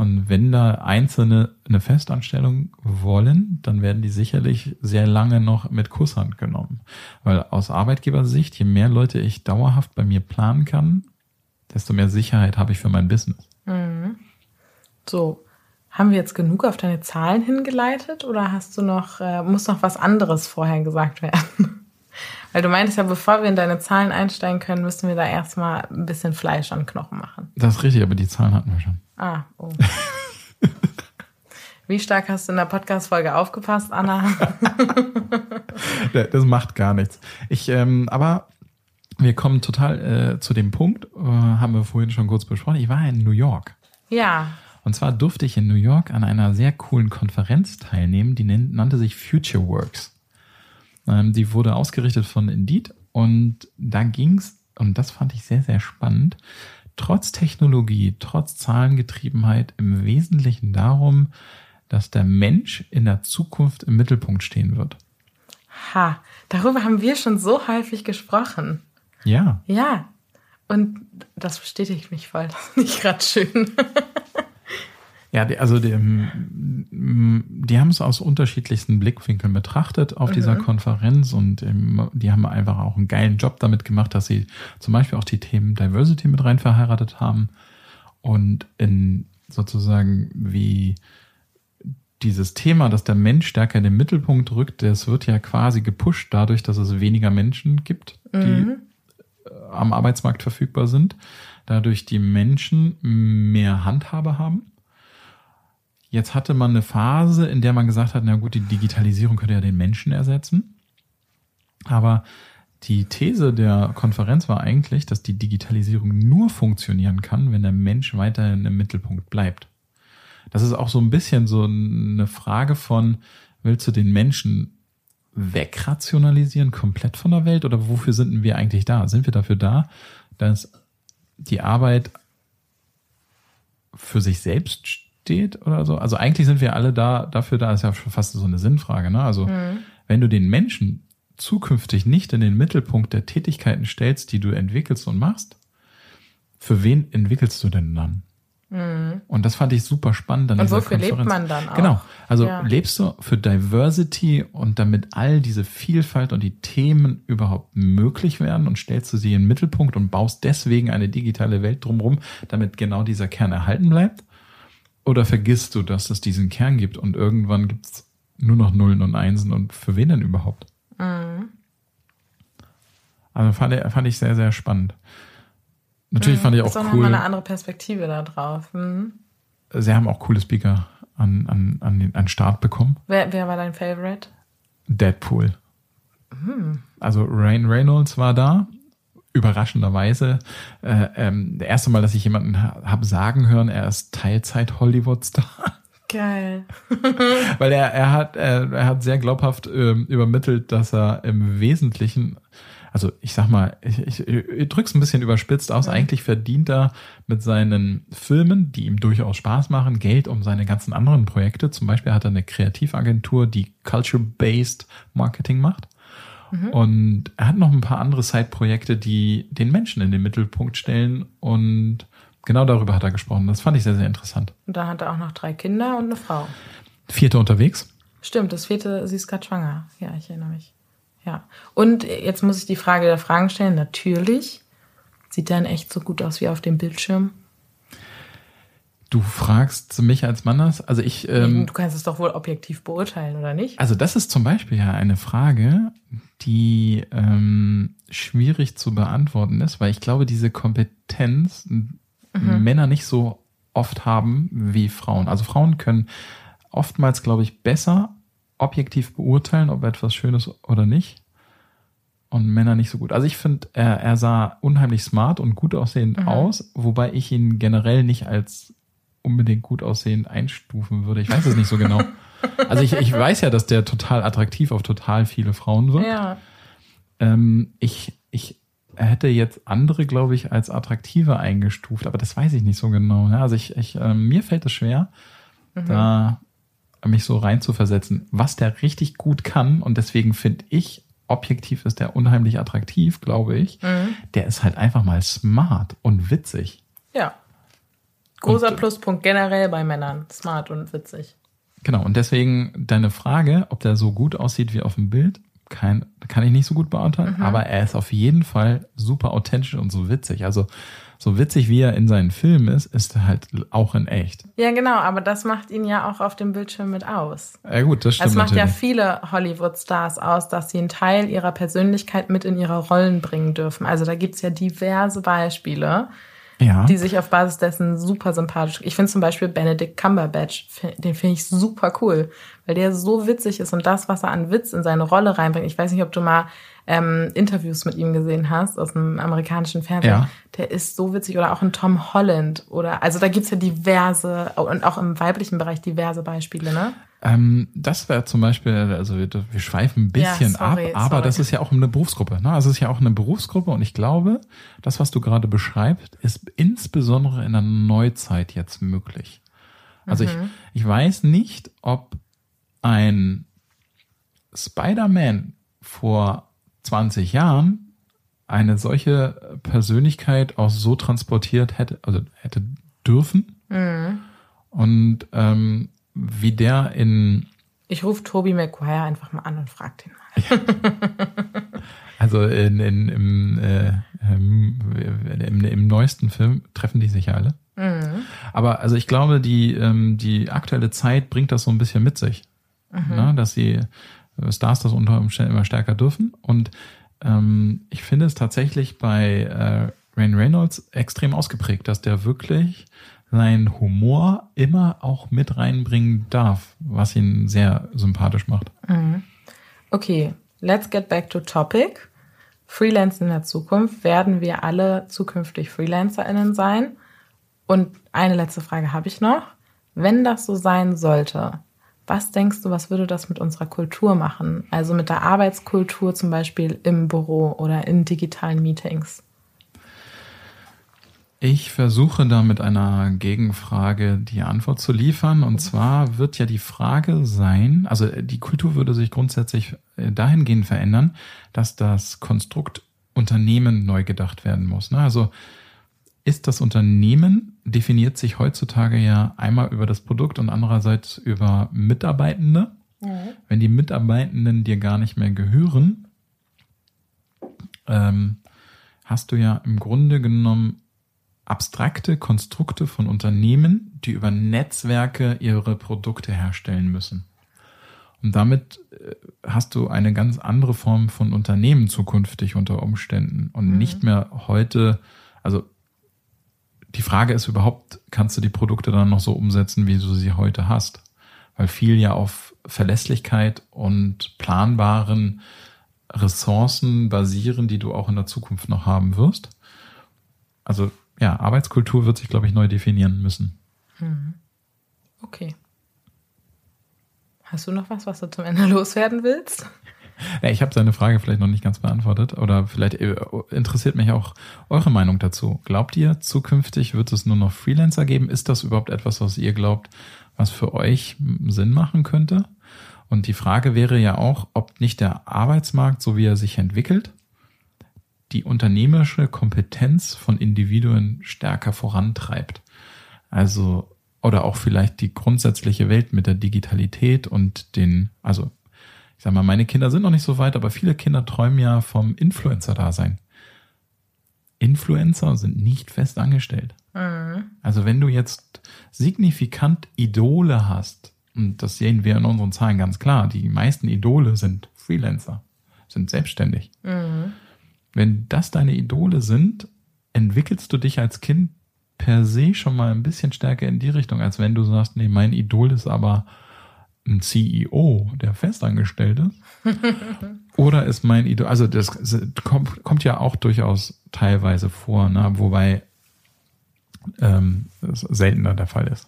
Und wenn da Einzelne eine Festanstellung wollen, dann werden die sicherlich sehr lange noch mit Kusshand genommen. Weil aus Arbeitgebersicht, je mehr Leute ich dauerhaft bei mir planen kann, desto mehr Sicherheit habe ich für mein Business.
So, haben wir jetzt genug auf deine Zahlen hingeleitet oder hast du noch, äh, muss noch was anderes vorher gesagt werden? Weil du meintest ja, bevor wir in deine Zahlen einsteigen können, müssen wir da erstmal ein bisschen Fleisch an Knochen machen.
Das ist richtig, aber die Zahlen hatten wir schon.
Ah, oh. <laughs> Wie stark hast du in der Podcast-Folge aufgepasst, Anna? <laughs>
Das macht gar nichts. Ich, ähm, aber wir kommen total äh, zu dem Punkt, äh, haben wir vorhin schon kurz besprochen. Ich war in New York.
ja.
Und zwar durfte ich in New York an einer sehr coolen Konferenz teilnehmen, die nannte sich Future Works. Ähm, die wurde ausgerichtet von Indeed und da ging's und das fand ich sehr, sehr spannend, trotz Technologie, trotz Zahlengetriebenheit im Wesentlichen darum, dass der Mensch in der Zukunft im Mittelpunkt stehen wird.
Ha, darüber haben wir schon so häufig gesprochen.
Ja,
Ja. Und das bestätigt mich voll. <laughs> Das finde ich gerade schön. <laughs>
Ja, die, also die, ähm, die haben es aus unterschiedlichsten Blickwinkeln betrachtet auf dieser Konferenz und ähm, die haben einfach auch einen geilen Job damit gemacht, dass sie zum Beispiel auch die Themen Diversity mit rein verheiratet haben und in sozusagen wie dieses Thema, dass der Mensch stärker in den Mittelpunkt rückt, das wird ja quasi gepusht dadurch, dass es weniger Menschen gibt, die äh, am Arbeitsmarkt verfügbar sind, dadurch die Menschen mehr Handhabe haben. Jetzt hatte man eine Phase, in der man gesagt hat, na gut, die Digitalisierung könnte ja den Menschen ersetzen. Aber die These der Konferenz war eigentlich, dass die Digitalisierung nur funktionieren kann, wenn der Mensch weiterhin im Mittelpunkt bleibt. Das ist auch so ein bisschen so eine Frage von, willst du den Menschen wegrationalisieren komplett von der Welt oder wofür sind wir eigentlich da? Sind wir dafür da, dass die Arbeit für sich selbst steht oder so? Also eigentlich sind wir alle da dafür da, ist ja schon fast so eine Sinnfrage. Ne? Also wenn du den Menschen zukünftig nicht in den Mittelpunkt der Tätigkeiten stellst, die du entwickelst und machst, für wen entwickelst du denn dann? Und das fand ich super spannend. An
Und wofür lebt
Konferenz.
man dann auch?
Genau. Also
Ja.
lebst du für Diversity und damit all diese Vielfalt und die Themen überhaupt möglich werden und stellst du sie in den Mittelpunkt und baust deswegen eine digitale Welt drumherum, damit genau dieser Kern erhalten bleibt? Oder vergisst du, dass es diesen Kern gibt und irgendwann gibt's nur noch Nullen und Einsen und für wen denn überhaupt?
Mhm.
Also fand, ich- fand ich sehr, sehr spannend. Natürlich fand ich
Mhm. Ist
auch
auch
cool.
nochmal eine andere Perspektive da drauf. Mhm.
Sie haben auch coole Speaker an, an, an den an Start bekommen.
Wer, wer war dein Favorite?
Deadpool.
Hm.
Also Ryan Reynolds war da. Überraschenderweise. Äh, ähm, der erste Mal, dass ich jemanden ha habe sagen hören, er ist Teilzeit-Hollywood-Star.
Geil. <laughs>
Weil er, er hat, er, er hat sehr glaubhaft ähm, übermittelt, dass er im Wesentlichen, also ich sag mal, ich, ich, ich drück's ein bisschen überspitzt aus. Ja. Eigentlich verdient er mit seinen Filmen, die ihm durchaus Spaß machen, Geld um seine ganzen anderen Projekte. Zum Beispiel hat er eine Kreativagentur, die Culture-Based Marketing macht. Mhm. Und er hat noch ein paar andere Side-Projekte, die den Menschen in den Mittelpunkt stellen. Und genau darüber hat er gesprochen. Das fand ich sehr, sehr interessant.
Und da hat er auch noch drei Kinder und eine Frau.
Vierte unterwegs.
Stimmt, das vierte, sie ist gerade schwanger. Ja, ich erinnere mich. Ja. Und jetzt muss ich die Frage der Fragen stellen. Natürlich. Sieht er denn echt so gut aus wie auf dem Bildschirm?
Du fragst mich als Mann das? Also ich. Ähm,
du kannst es doch wohl objektiv beurteilen, oder nicht?
Also das ist zum Beispiel ja eine Frage, die ähm, schwierig zu beantworten ist, weil ich glaube, diese Kompetenz mhm. Männer nicht so oft haben wie Frauen. Also Frauen können oftmals, glaube ich, besser objektiv beurteilen, ob etwas schön ist oder nicht. Und Männer nicht so gut. Also ich finde, er, er sah unheimlich smart und gut aussehend mhm. aus, wobei ich ihn generell nicht als unbedingt gut aussehend einstufen würde. Ich weiß es nicht so genau. Also ich, ich weiß ja, dass der total attraktiv auf total viele Frauen wird. Ja. Ähm, ich, ich hätte jetzt andere, glaube ich, als attraktiver eingestuft, aber das weiß ich nicht so genau. Ja, also ich, ich äh, mir fällt es schwer, mhm. da mich so reinzuversetzen, was der richtig gut kann. Und deswegen finde ich, objektiv ist der unheimlich attraktiv, glaube ich. Mhm. Der ist halt einfach mal smart und witzig.
Ja. Großer und, Pluspunkt generell bei Männern. Smart und witzig.
Genau, und deswegen deine Frage, ob der so gut aussieht wie auf dem Bild, kein, kann ich nicht so gut beantworten, mhm. aber er ist auf jeden Fall super authentisch und so witzig. Also so witzig wie er in seinen Filmen ist, ist er halt auch in echt.
Ja, genau, aber das macht ihn ja auch auf dem Bildschirm mit aus.
Ja, gut, das stimmt.
Es macht natürlich. ja viele Hollywood-Stars aus, dass sie einen Teil ihrer Persönlichkeit mit in ihre Rollen bringen dürfen. Also da gibt's ja diverse Beispiele ja. die sich auf Basis dessen super sympathisch. Ich finde zum Beispiel Benedict Cumberbatch, den finde ich super cool, weil der so witzig ist und das, was er an Witz in seine Rolle reinbringt. Ich weiß nicht, ob du mal ähm, Interviews mit ihm gesehen hast aus dem amerikanischen Fernsehen. Ja. Der ist so witzig oder auch in Tom Holland oder also da gibt's ja diverse und auch im weiblichen Bereich diverse Beispiele, ne?
Ähm, das wäre zum Beispiel, also wir, wir schweifen ein bisschen ja, sorry, ab, aber sorry. das ist ja auch eine Berufsgruppe. Ne? Also es ist ja auch eine Berufsgruppe und ich glaube, das, was du gerade beschreibst, ist insbesondere in der Neuzeit jetzt möglich. Also mhm. ich, ich weiß nicht, ob ein Spider-Man vor 20 Jahren eine solche Persönlichkeit auch so transportiert hätte, also hätte dürfen. Mhm. Und ähm, wie der in.
Ich rufe Toby McGuire einfach mal an und frag den mal.
also in, in, im, äh, im, im, im, neuesten Film treffen die sich ja alle. Mhm. Aber also ich glaube, die, ähm, die aktuelle Zeit bringt das so ein bisschen mit sich. Mhm. Ne? Dass die äh, Stars das unter Umständen immer stärker dürfen. Und ähm, ich finde es tatsächlich bei äh, Rain Reynolds extrem ausgeprägt, dass der wirklich seinen Humor immer auch mit reinbringen darf, was ihn sehr sympathisch macht. Mhm.
Okay, let's get back to topic. Freelance in der Zukunft. Werden wir alle zukünftig FreelancerInnen sein? Und eine letzte Frage habe ich noch. Wenn das so sein sollte, was denkst du, was würde das mit unserer Kultur machen? Also mit der Arbeitskultur zum Beispiel im Büro oder in digitalen Meetings?
Ich versuche da mit einer Gegenfrage die Antwort zu liefern. Und zwar wird ja die Frage sein, also die Kultur würde sich grundsätzlich äh, dahingehend verändern, dass das Konstrukt Unternehmen neu gedacht werden muss. Ne? Also ist das Unternehmen, definiert sich heutzutage ja einmal über das Produkt und andererseits über Mitarbeitende. Mhm. Wenn die Mitarbeitenden dir gar nicht mehr gehören, ähm, hast du ja im Grunde genommen abstrakte Konstrukte von Unternehmen, die über Netzwerke ihre Produkte herstellen müssen. Und damit äh, hast du eine ganz andere Form von Unternehmen zukünftig unter Umständen und mhm. nicht mehr heute, also die Frage ist überhaupt, kannst du die Produkte dann noch so umsetzen, wie du sie heute hast? Weil viel ja auf Verlässlichkeit und planbaren Ressourcen basieren, die du auch in der Zukunft noch haben wirst. Also ja, Arbeitskultur wird sich, glaube ich, neu definieren müssen. Hm.
Okay. Hast du noch was, was du zum Ende <laughs> loswerden willst?
Ja, ich habe seine Frage vielleicht noch nicht ganz beantwortet oder vielleicht äh, interessiert mich auch eure Meinung dazu. Glaubt ihr, zukünftig wird es nur noch Freelancer geben? Ist das überhaupt etwas, was ihr glaubt, was für euch Sinn machen könnte? Und die Frage wäre ja auch, ob nicht der Arbeitsmarkt, so wie er sich entwickelt, die unternehmerische Kompetenz von Individuen stärker vorantreibt. Also, oder auch vielleicht die grundsätzliche Welt mit der Digitalität und den, also ich sag mal, meine Kinder sind noch nicht so weit, aber viele Kinder träumen ja vom Influencer-Dasein. Influencer sind nicht fest angestellt. Mhm. Also wenn du jetzt signifikant Idole hast, und das sehen wir in unseren Zahlen ganz klar, die meisten Idole sind Freelancer, sind selbstständig. Mhm. Wenn das deine Idole sind, entwickelst du dich als Kind per se schon mal ein bisschen stärker in die Richtung, als wenn du sagst, nee, mein Idol ist aber ein CEO, der festangestellt ist? <laughs> Oder ist mein Idol, also das kommt, kommt ja auch durchaus teilweise vor, ne? wobei ähm, seltener der Fall ist.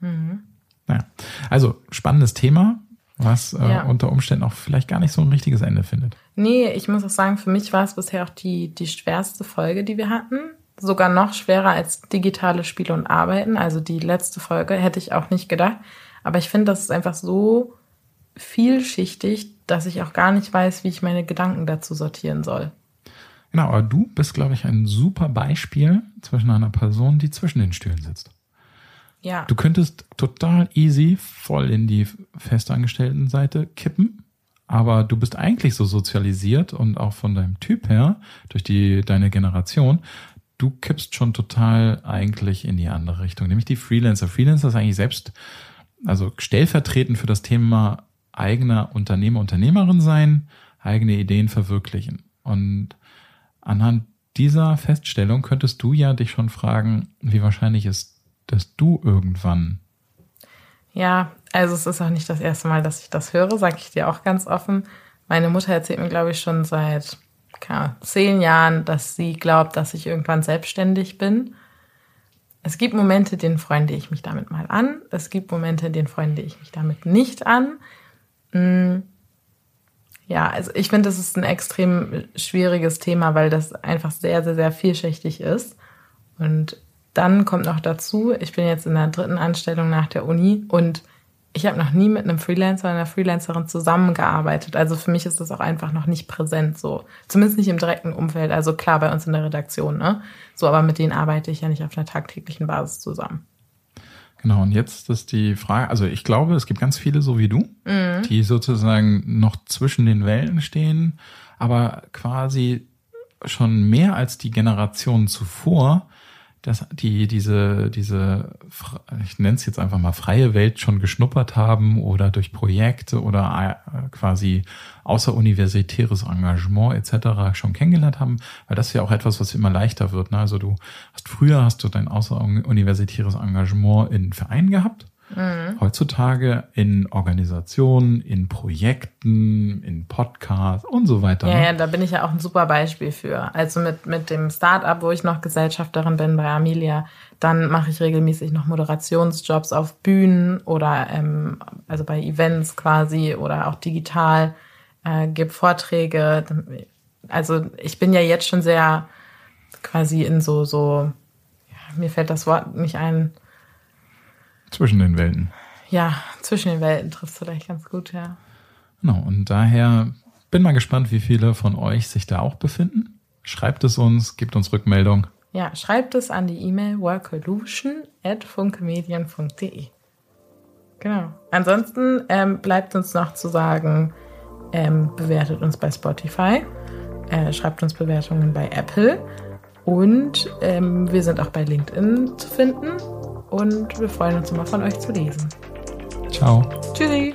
Mhm. Naja. Also spannendes Thema, was äh, ja. unter Umständen auch vielleicht gar nicht so ein richtiges Ende findet.
Nee, ich muss auch sagen, für mich war es bisher auch die, die schwerste Folge, die wir hatten. Sogar noch schwerer als digitale Spiele und Arbeiten. Also die letzte Folge hätte ich auch nicht gedacht. Aber ich finde, das ist einfach so vielschichtig, dass ich auch gar nicht weiß, wie ich meine Gedanken dazu sortieren soll.
Genau, aber du bist, glaube ich, ein super Beispiel zwischen einer Person, die zwischen den Stühlen sitzt. Ja. Du könntest total easy voll in die festangestellten Seite kippen, aber du bist eigentlich so sozialisiert und auch von deinem Typ her, durch die, deine Generation, du kippst schon total eigentlich in die andere Richtung, nämlich die Freelancer. Freelancer ist eigentlich selbst also stellvertretend für das Thema eigener Unternehmer, Unternehmerin sein, eigene Ideen verwirklichen. Und anhand dieser Feststellung könntest du ja dich schon fragen, wie wahrscheinlich ist, dass du irgendwann.
Ja, also es ist auch nicht das erste Mal, dass ich das höre, sage ich dir auch ganz offen. Meine Mutter erzählt mir, glaube ich, schon seit keine, zehn Jahren, dass sie glaubt, dass ich irgendwann selbstständig bin. Es gibt Momente, denen freunde ich mich damit mal an. Es gibt Momente, denen freunde ich mich damit nicht an. Hm. Ja, also ich finde, das ist ein extrem schwieriges Thema, weil das einfach sehr, sehr, sehr vielschichtig ist. Und dann kommt noch dazu, ich bin jetzt in der dritten Anstellung nach der Uni und ich habe noch nie mit einem Freelancer oder einer Freelancerin zusammengearbeitet. Also für mich ist das auch einfach noch nicht präsent so. Zumindest nicht im direkten Umfeld. Also klar bei uns in der Redaktion, ne? So, aber mit denen arbeite ich ja nicht auf einer tagtäglichen Basis zusammen.
Genau, und jetzt ist die Frage, also ich glaube, es gibt ganz viele so wie du, mhm. die sozusagen noch zwischen den Welten stehen, aber quasi schon mehr als die Generation zuvor dass die diese diese ich nenne es jetzt einfach mal freie Welt schon geschnuppert haben oder durch Projekte oder äh, quasi außeruniversitäres Engagement etc. schon kennengelernt haben, weil das ist ja auch etwas, was immer leichter wird. Ne? Also du hast früher hast du dein außeruniversitäres Engagement in Vereinen gehabt Mhm. Heutzutage in Organisationen, in Projekten, in Podcasts und so weiter.
Ja, ne? ja, da bin ich ja auch ein super Beispiel für. Also mit, mit dem Startup, wo ich noch Gesellschafterin bin bei Amelia, dann mache ich regelmäßig noch Moderationsjobs auf Bühnen oder ähm, also bei Events quasi oder auch digital, äh, gebe Vorträge. Also ich bin ja jetzt schon sehr quasi in so, so, ja, mir fällt das Wort nicht ein,
zwischen den Welten.
Ja, zwischen den Welten trifft es vielleicht ganz gut, ja.
Genau, und daher bin mal gespannt, wie viele von euch sich da auch befinden. Schreibt es uns, gebt uns Rückmeldung.
Ja, schreibt es an die E-Mail workolution.funkemedien.de. Genau. Ansonsten ähm, bleibt uns noch zu sagen, ähm, bewertet uns bei Spotify, äh, schreibt uns Bewertungen bei Apple und ähm, wir sind auch bei LinkedIn zu finden und wir freuen uns immer von euch zu lesen.
Ciao.
Tschüssi.